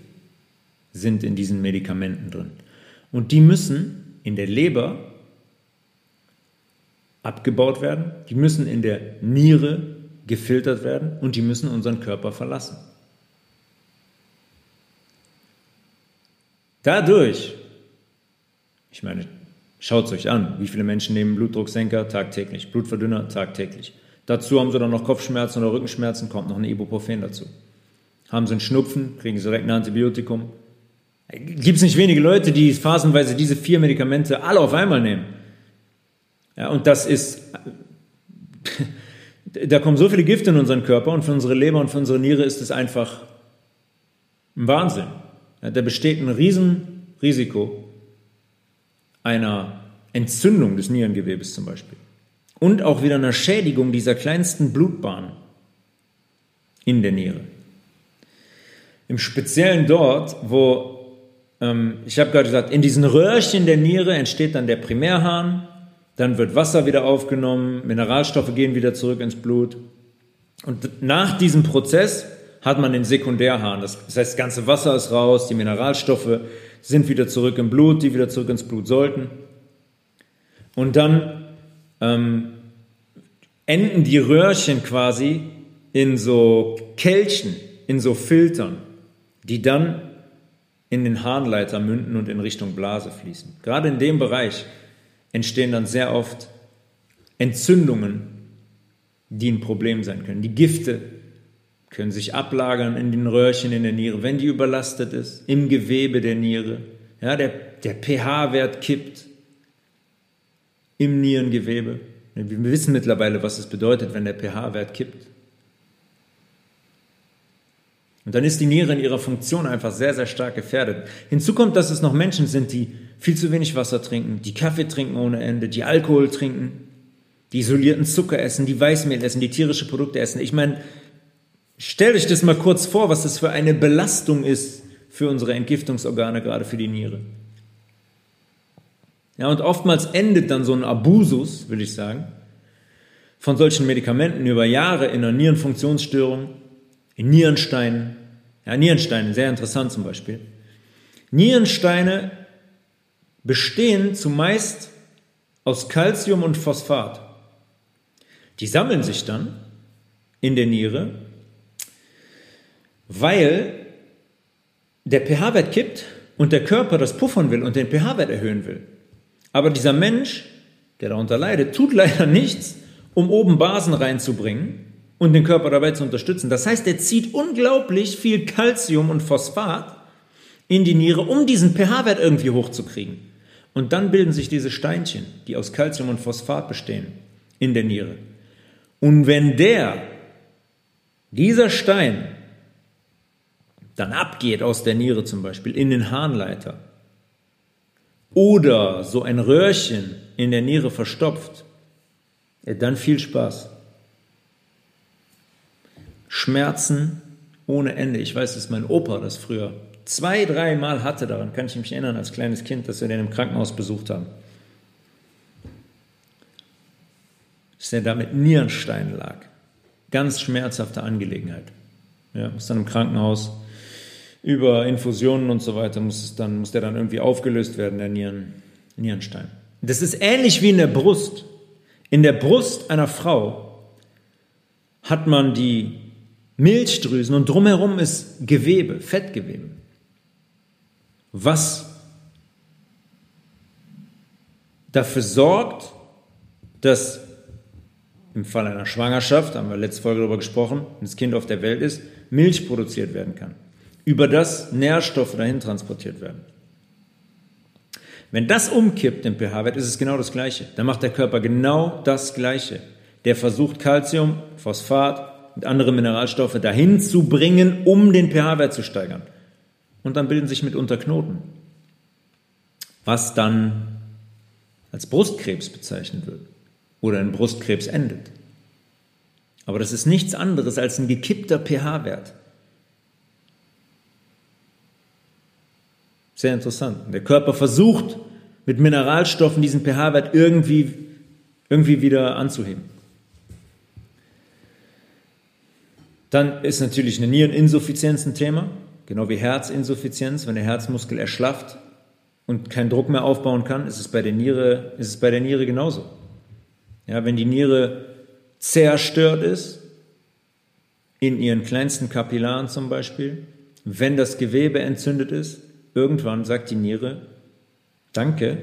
sind in diesen Medikamenten drin. Und die müssen in der Leber abgebaut werden, die müssen in der Niere gefiltert werden und die müssen unseren Körper verlassen. Dadurch, ich meine, schaut es euch an, wie viele Menschen nehmen Blutdrucksenker tagtäglich, Blutverdünner tagtäglich. Dazu haben sie dann noch Kopfschmerzen oder Rückenschmerzen, kommt noch ein Ibuprofen dazu. Haben sie einen Schnupfen, kriegen sie direkt ein Antibiotikum, Gibt es nicht wenige Leute, die phasenweise diese vier Medikamente alle auf einmal nehmen? Ja, und das ist, da kommen so viele Gifte in unseren Körper und für unsere Leber und für unsere Niere ist es einfach ein Wahnsinn. Ja, da besteht ein Riesenrisiko einer Entzündung des Nierengewebes zum Beispiel. Und auch wieder einer Schädigung dieser kleinsten Blutbahn in der Niere. Im Speziellen dort, wo ähm, ich habe gerade gesagt, in diesen Röhrchen der Niere entsteht dann der Primärhahn, dann wird Wasser wieder aufgenommen, Mineralstoffe gehen wieder zurück ins Blut. Und nach diesem Prozess hat man den Sekundärhahn. Das heißt, das ganze Wasser ist raus, die Mineralstoffe sind wieder zurück im Blut, die wieder zurück ins Blut sollten. Und dann ähm, enden die Röhrchen quasi in so Kelchen, in so Filtern, die dann in den Harnleiter münden und in Richtung Blase fließen. Gerade in dem Bereich entstehen dann sehr oft Entzündungen, die ein Problem sein können. Die Gifte können sich ablagern in den Röhrchen in der Niere, wenn die überlastet ist, im Gewebe der Niere. Ja, der, der pH-Wert kippt im Nierengewebe. Wir wissen mittlerweile, was es bedeutet, wenn der pH-Wert kippt. Und dann ist die Niere in ihrer Funktion einfach sehr, sehr stark gefährdet. Hinzu kommt, dass es noch Menschen sind, die viel zu wenig Wasser trinken, die Kaffee trinken ohne Ende, die Alkohol trinken, die isolierten Zucker essen, die Weißmehl essen, die tierische Produkte essen. Ich meine, stell euch das mal kurz vor, was das für eine Belastung ist für unsere Entgiftungsorgane, gerade für die Niere. Ja, und oftmals endet dann so ein Abusus, will ich sagen, von solchen Medikamenten über Jahre in einer Nierenfunktionsstörung, in Nierensteinen. Ja, Nierensteine, sehr interessant zum Beispiel. Nierensteine bestehen zumeist aus Calcium und Phosphat. Die sammeln sich dann in der Niere, weil der pH-Wert kippt und der Körper das puffern will und den pH-Wert erhöhen will. Aber dieser Mensch, der darunter leidet, tut leider nichts, um oben Basen reinzubringen, und den Körper dabei zu unterstützen. Das heißt, er zieht unglaublich viel Kalzium und Phosphat in die Niere, um diesen pH-Wert irgendwie hochzukriegen. Und dann bilden sich diese Steinchen, die aus Calcium und Phosphat bestehen, in der Niere. Und wenn der, dieser Stein, dann abgeht aus der Niere zum Beispiel in den Harnleiter oder so ein Röhrchen in der Niere verstopft, dann viel Spaß. Schmerzen ohne Ende. Ich weiß, dass mein Opa das früher zwei, dreimal hatte. Daran kann ich mich erinnern als kleines Kind, dass wir den im Krankenhaus besucht haben. Dass er da mit Nierenstein lag. Ganz schmerzhafte Angelegenheit. Ja, muss dann im Krankenhaus über Infusionen und so weiter muss es dann, muss der dann irgendwie aufgelöst werden, der Nieren, Nierenstein. Das ist ähnlich wie in der Brust. In der Brust einer Frau hat man die Milchdrüsen und drumherum ist Gewebe, Fettgewebe. Was dafür sorgt, dass im Fall einer Schwangerschaft, haben wir letzte Folge darüber gesprochen, wenn das Kind auf der Welt ist, Milch produziert werden kann. Über das Nährstoffe dahin transportiert werden. Wenn das umkippt im pH-Wert, ist es genau das Gleiche. Dann macht der Körper genau das Gleiche. Der versucht Calcium, Phosphat, andere Mineralstoffe dahin zu bringen, um den pH-Wert zu steigern. Und dann bilden sich mitunter Knoten, was dann als Brustkrebs bezeichnet wird oder in Brustkrebs endet. Aber das ist nichts anderes als ein gekippter pH-Wert. Sehr interessant. Der Körper versucht mit Mineralstoffen diesen pH-Wert irgendwie, irgendwie wieder anzuheben. Dann ist natürlich eine Niereninsuffizienz ein Thema, genau wie Herzinsuffizienz. Wenn der Herzmuskel erschlafft und keinen Druck mehr aufbauen kann, ist es bei der Niere, ist es bei der Niere genauso. Ja, wenn die Niere zerstört ist, in ihren kleinsten Kapillaren zum Beispiel, wenn das Gewebe entzündet ist, irgendwann sagt die Niere, danke,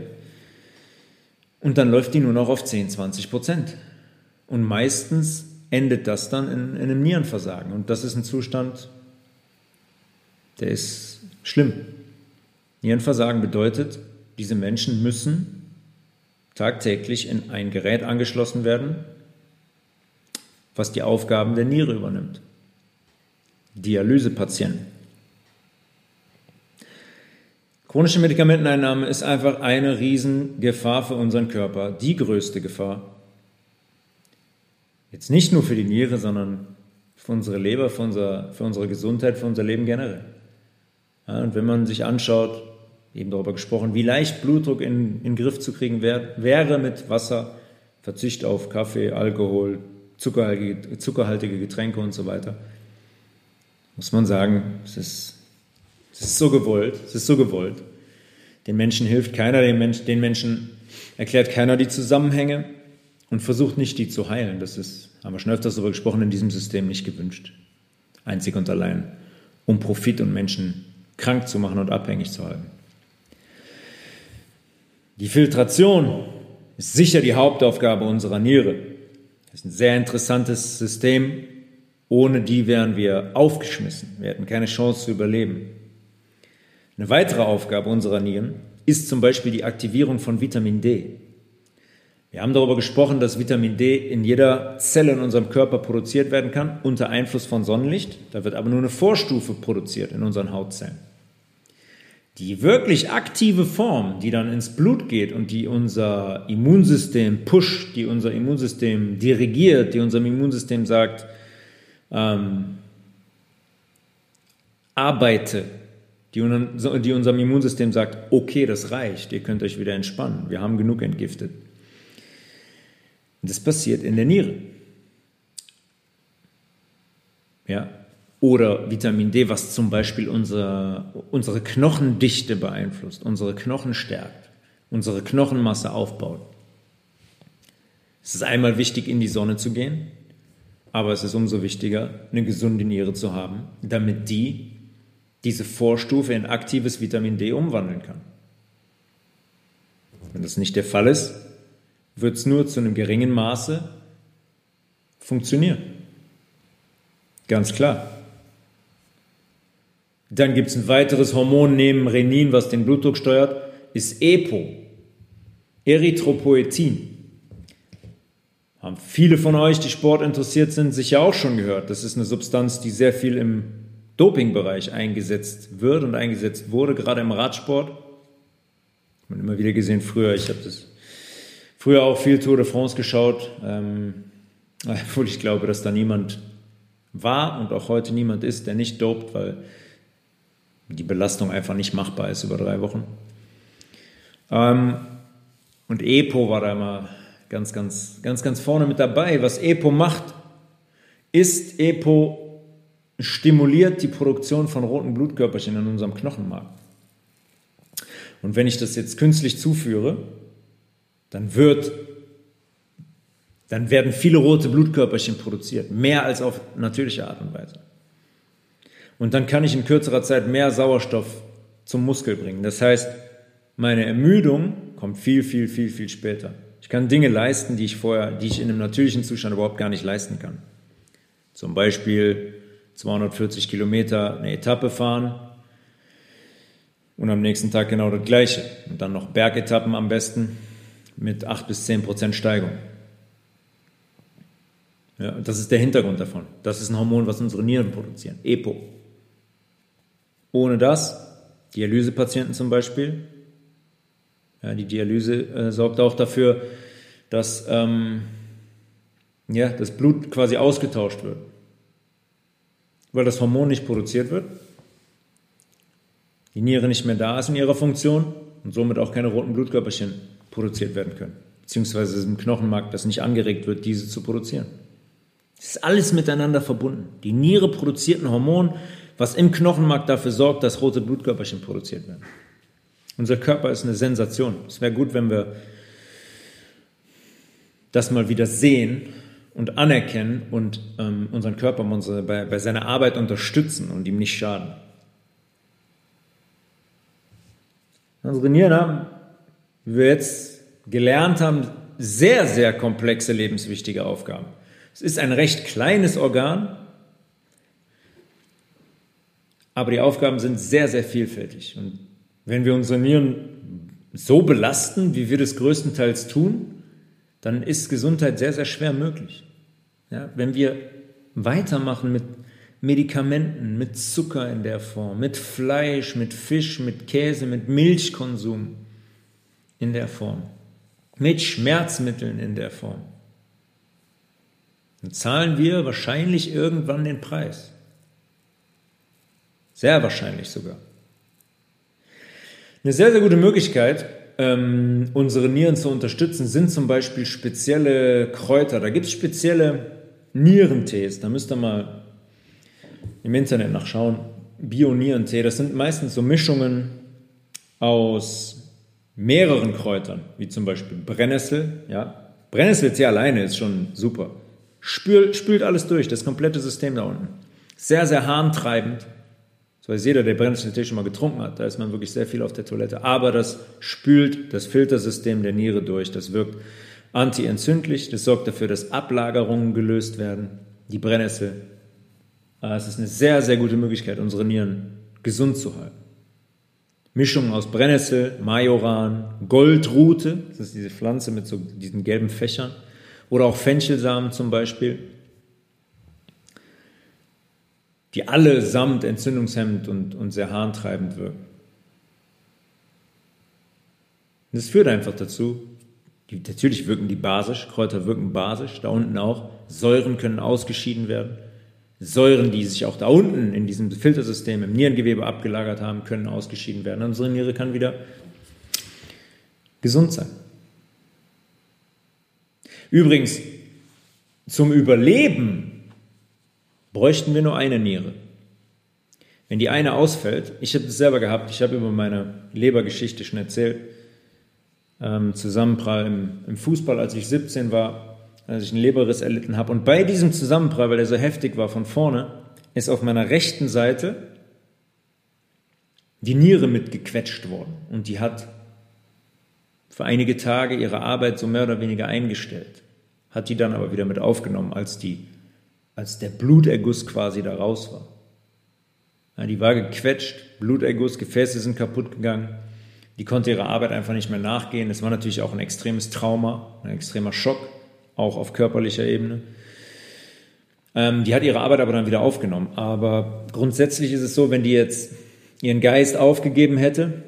und dann läuft die nur noch auf 10, 20 Prozent. Und meistens endet das dann in, in einem Nierenversagen. Und das ist ein Zustand, der ist schlimm. Nierenversagen bedeutet, diese Menschen müssen tagtäglich in ein Gerät angeschlossen werden, was die Aufgaben der Niere übernimmt. Dialysepatienten. Chronische Medikamenteneinnahme ist einfach eine Riesengefahr für unseren Körper, die größte Gefahr. Jetzt nicht nur für die Niere, sondern für unsere Leber, für, unser, für unsere Gesundheit, für unser Leben generell. Ja, und wenn man sich anschaut, eben darüber gesprochen, wie leicht Blutdruck in, den Griff zu kriegen wär, wäre mit Wasser, Verzicht auf Kaffee, Alkohol, zuckerhaltige, zuckerhaltige Getränke und so weiter, muss man sagen, es ist, es ist so gewollt, es ist so gewollt. Den Menschen hilft keiner, den, Mensch, den Menschen erklärt keiner die Zusammenhänge und versucht nicht, die zu heilen. Das ist, haben wir schon öfters darüber gesprochen, in diesem System nicht gewünscht. Einzig und allein, um Profit und Menschen krank zu machen und abhängig zu halten. Die Filtration ist sicher die Hauptaufgabe unserer Niere. Das ist ein sehr interessantes System. Ohne die wären wir aufgeschmissen. Wir hätten keine Chance zu überleben. Eine weitere Aufgabe unserer Nieren ist zum Beispiel die Aktivierung von Vitamin D. Wir haben darüber gesprochen, dass Vitamin D in jeder Zelle in unserem Körper produziert werden kann, unter Einfluss von Sonnenlicht. Da wird aber nur eine Vorstufe produziert in unseren Hautzellen. Die wirklich aktive Form, die dann ins Blut geht und die unser Immunsystem pusht, die unser Immunsystem dirigiert, die unserem Immunsystem sagt, ähm, arbeite, die, die unserem Immunsystem sagt, okay, das reicht, ihr könnt euch wieder entspannen, wir haben genug entgiftet. Und das passiert in der Niere. Ja? Oder Vitamin D, was zum Beispiel unsere, unsere Knochendichte beeinflusst, unsere Knochen stärkt, unsere Knochenmasse aufbaut. Es ist einmal wichtig, in die Sonne zu gehen, aber es ist umso wichtiger, eine gesunde Niere zu haben, damit die diese Vorstufe in aktives Vitamin D umwandeln kann. Wenn das nicht der Fall ist, wird es nur zu einem geringen Maße funktionieren. Ganz klar. Dann gibt es ein weiteres Hormon neben Renin, was den Blutdruck steuert, ist EPO, Erythropoetin. Haben viele von euch, die Sport interessiert sind, sicher auch schon gehört. Das ist eine Substanz, die sehr viel im Dopingbereich eingesetzt wird und eingesetzt wurde, gerade im Radsport. Man immer wieder gesehen früher, ich habe das früher auch viel Tour de France geschaut, ähm, obwohl ich glaube, dass da niemand war und auch heute niemand ist, der nicht dopt, weil die Belastung einfach nicht machbar ist über drei Wochen. Ähm, und EPO war da immer ganz, ganz, ganz, ganz vorne mit dabei. Was EPO macht, ist, EPO stimuliert die Produktion von roten Blutkörperchen in unserem Knochenmark. Und wenn ich das jetzt künstlich zuführe, dann wird dann werden viele rote Blutkörperchen produziert, mehr als auf natürliche Art und Weise. Und dann kann ich in kürzerer Zeit mehr Sauerstoff zum Muskel bringen. Das heißt, meine Ermüdung kommt viel, viel, viel, viel später. Ich kann Dinge leisten, die ich vorher, die ich in einem natürlichen Zustand überhaupt gar nicht leisten kann. Zum Beispiel 240 Kilometer eine Etappe fahren und am nächsten Tag genau das Gleiche. Und dann noch Bergetappen am besten mit 8 bis 10 Prozent Steigung. Ja, das ist der Hintergrund davon. Das ist ein Hormon, was unsere Nieren produzieren, EPO. Ohne das, Dialysepatienten zum Beispiel, ja, die Dialyse äh, sorgt auch dafür, dass ähm, ja, das Blut quasi ausgetauscht wird. Weil das Hormon nicht produziert wird, die Niere nicht mehr da ist in ihrer Funktion und somit auch keine roten Blutkörperchen produziert werden können. Beziehungsweise im Knochenmark das nicht angeregt wird, diese zu produzieren. Es ist alles miteinander verbunden. Die Niere produziert ein Hormon, was im Knochenmark dafür sorgt, dass rote Blutkörperchen produziert werden. Unser Körper ist eine Sensation. Es wäre gut, wenn wir das mal wieder sehen und anerkennen und ähm, unseren Körper unsere, bei, bei seiner Arbeit unterstützen und ihm nicht schaden. Unsere Nieren haben, wie wir jetzt gelernt haben, sehr, sehr komplexe lebenswichtige Aufgaben. Es ist ein recht kleines Organ, aber die Aufgaben sind sehr, sehr vielfältig. Und wenn wir unsere Nieren so belasten, wie wir das größtenteils tun, dann ist Gesundheit sehr, sehr schwer möglich. Ja, wenn wir weitermachen mit Medikamenten, mit Zucker in der Form, mit Fleisch, mit Fisch, mit Käse, mit Milchkonsum in der Form, mit Schmerzmitteln in der Form, dann zahlen wir wahrscheinlich irgendwann den Preis. Sehr wahrscheinlich sogar. Eine sehr, sehr gute Möglichkeit, ähm, unsere Nieren zu unterstützen, sind zum Beispiel spezielle Kräuter. Da gibt es spezielle Nierentees. Da müsst ihr mal im Internet nachschauen. Bio-Nierentee. Das sind meistens so Mischungen aus mehreren Kräutern, wie zum Beispiel Brennnessel. Ja? Brennnesseltee alleine ist schon super. Spült, spült alles durch, das komplette System da unten. Sehr, sehr harntreibend. Das weiß jeder, der Brennnesseltee schon mal getrunken hat. Da ist man wirklich sehr viel auf der Toilette. Aber das spült das Filtersystem der Niere durch. Das wirkt antientzündlich. Das sorgt dafür, dass Ablagerungen gelöst werden. Die Brennnessel. Ah, es ist eine sehr, sehr gute Möglichkeit, unsere Nieren gesund zu halten. Mischungen aus Brennnessel, Majoran, Goldrute, das ist diese Pflanze mit so diesen gelben Fächern, oder auch Fenchelsamen zum Beispiel, die allesamt entzündungshemmend und, und sehr harntreibend wirken. das führt einfach dazu, die, natürlich wirken die basisch, Kräuter wirken basisch, da unten auch. Säuren können ausgeschieden werden. Säuren, die sich auch da unten in diesem Filtersystem im Nierengewebe abgelagert haben, können ausgeschieden werden. Unsere Niere kann wieder gesund sein. Übrigens, zum Überleben bräuchten wir nur eine Niere. Wenn die eine ausfällt, ich habe es selber gehabt, ich habe über meine Lebergeschichte schon erzählt, ähm, Zusammenprall im, im Fußball, als ich 17 war, als ich einen Leberriss erlitten habe. Und bei diesem Zusammenprall, weil er so heftig war von vorne, ist auf meiner rechten Seite die Niere mitgequetscht worden. Und die hat für einige Tage ihre Arbeit so mehr oder weniger eingestellt, hat die dann aber wieder mit aufgenommen, als, die, als der Bluterguss quasi da raus war. Die war gequetscht, Bluterguss, Gefäße sind kaputt gegangen. Die konnte ihrer Arbeit einfach nicht mehr nachgehen. Es war natürlich auch ein extremes Trauma, ein extremer Schock, auch auf körperlicher Ebene. Ähm, die hat ihre Arbeit aber dann wieder aufgenommen. Aber grundsätzlich ist es so, wenn die jetzt ihren Geist aufgegeben hätte,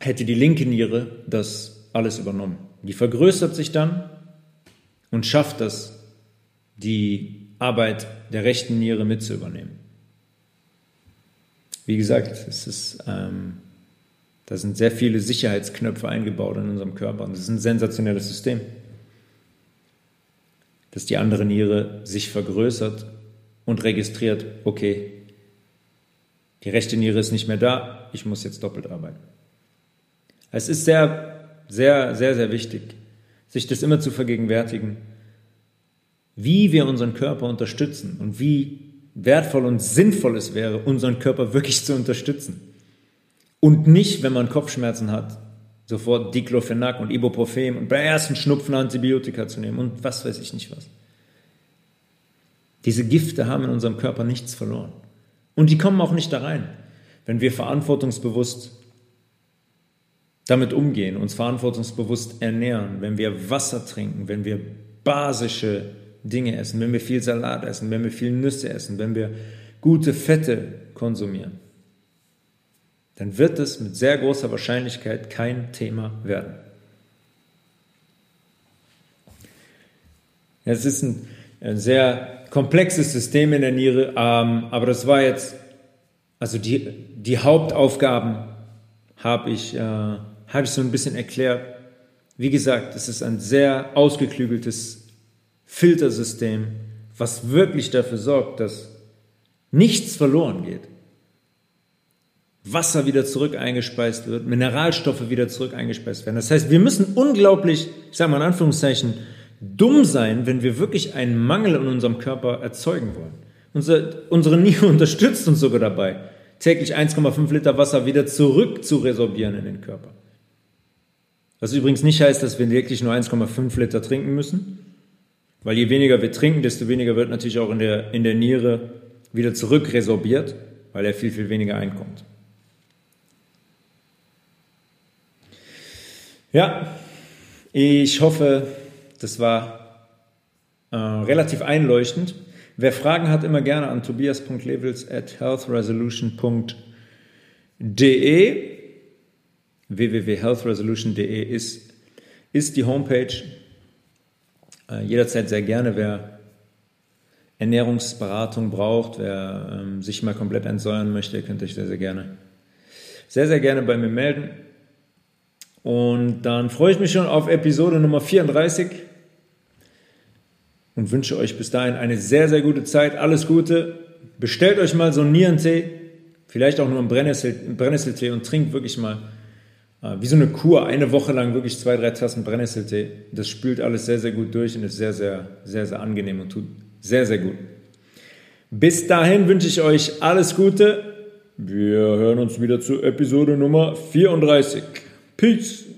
hätte die linke Niere das alles übernommen. Die vergrößert sich dann und schafft es, die Arbeit der rechten Niere mit zu übernehmen. Wie gesagt, es ist, ähm, da sind sehr viele Sicherheitsknöpfe eingebaut in unserem Körper und es ist ein sensationelles System, dass die andere Niere sich vergrößert und registriert, okay, die rechte Niere ist nicht mehr da, ich muss jetzt doppelt arbeiten. Es ist sehr, sehr, sehr, sehr wichtig, sich das immer zu vergegenwärtigen, wie wir unseren Körper unterstützen und wie wertvoll und sinnvoll es wäre, unseren Körper wirklich zu unterstützen. Und nicht, wenn man Kopfschmerzen hat, sofort Diclofenac und Ibuprofen und bei ersten Schnupfen Antibiotika zu nehmen und was weiß ich nicht was. Diese Gifte haben in unserem Körper nichts verloren. Und die kommen auch nicht da rein, wenn wir verantwortungsbewusst damit umgehen, uns verantwortungsbewusst ernähren, wenn wir Wasser trinken, wenn wir basische Dinge essen, wenn wir viel Salat essen, wenn wir viel Nüsse essen, wenn wir gute Fette konsumieren, dann wird es mit sehr großer Wahrscheinlichkeit kein Thema werden. Es ist ein, ein sehr komplexes System in der Niere, ähm, aber das war jetzt, also die, die Hauptaufgaben habe ich, äh, habe ich so ein bisschen erklärt. Wie gesagt, es ist ein sehr ausgeklügeltes Filtersystem, was wirklich dafür sorgt, dass nichts verloren geht. Wasser wieder zurück eingespeist wird, Mineralstoffe wieder zurück eingespeist werden. Das heißt, wir müssen unglaublich, ich sage mal in Anführungszeichen, dumm sein, wenn wir wirklich einen Mangel in unserem Körper erzeugen wollen. Unser, unsere Niere unterstützt uns sogar dabei, täglich 1,5 Liter Wasser wieder zurück zu resorbieren in den Körper. Was übrigens nicht heißt, dass wir wirklich nur 1,5 Liter trinken müssen, weil je weniger wir trinken, desto weniger wird natürlich auch in der, in der Niere wieder zurück resorbiert, weil er viel, viel weniger einkommt. Ja, ich hoffe, das war äh, relativ einleuchtend. Wer Fragen hat, immer gerne an tobias.levels at healthresolution.de. www.healthresolution.de ist, ist die Homepage. Äh, jederzeit sehr gerne, wer Ernährungsberatung braucht, wer ähm, sich mal komplett entsäuern möchte, könnt euch sehr, sehr gerne, sehr, sehr gerne bei mir melden. Und dann freue ich mich schon auf Episode Nummer 34 und wünsche euch bis dahin eine sehr, sehr gute Zeit. Alles Gute. Bestellt euch mal so einen Nierentee, vielleicht auch nur einen Brennnessel, Brennnesseltee und trinkt wirklich mal äh, wie so eine Kur, eine Woche lang wirklich zwei, drei Tassen Brennnesseltee. Das spült alles sehr, sehr gut durch und ist sehr, sehr, sehr, sehr angenehm und tut sehr, sehr gut. Bis dahin wünsche ich euch alles Gute. Wir hören uns wieder zu Episode Nummer 34. Peace.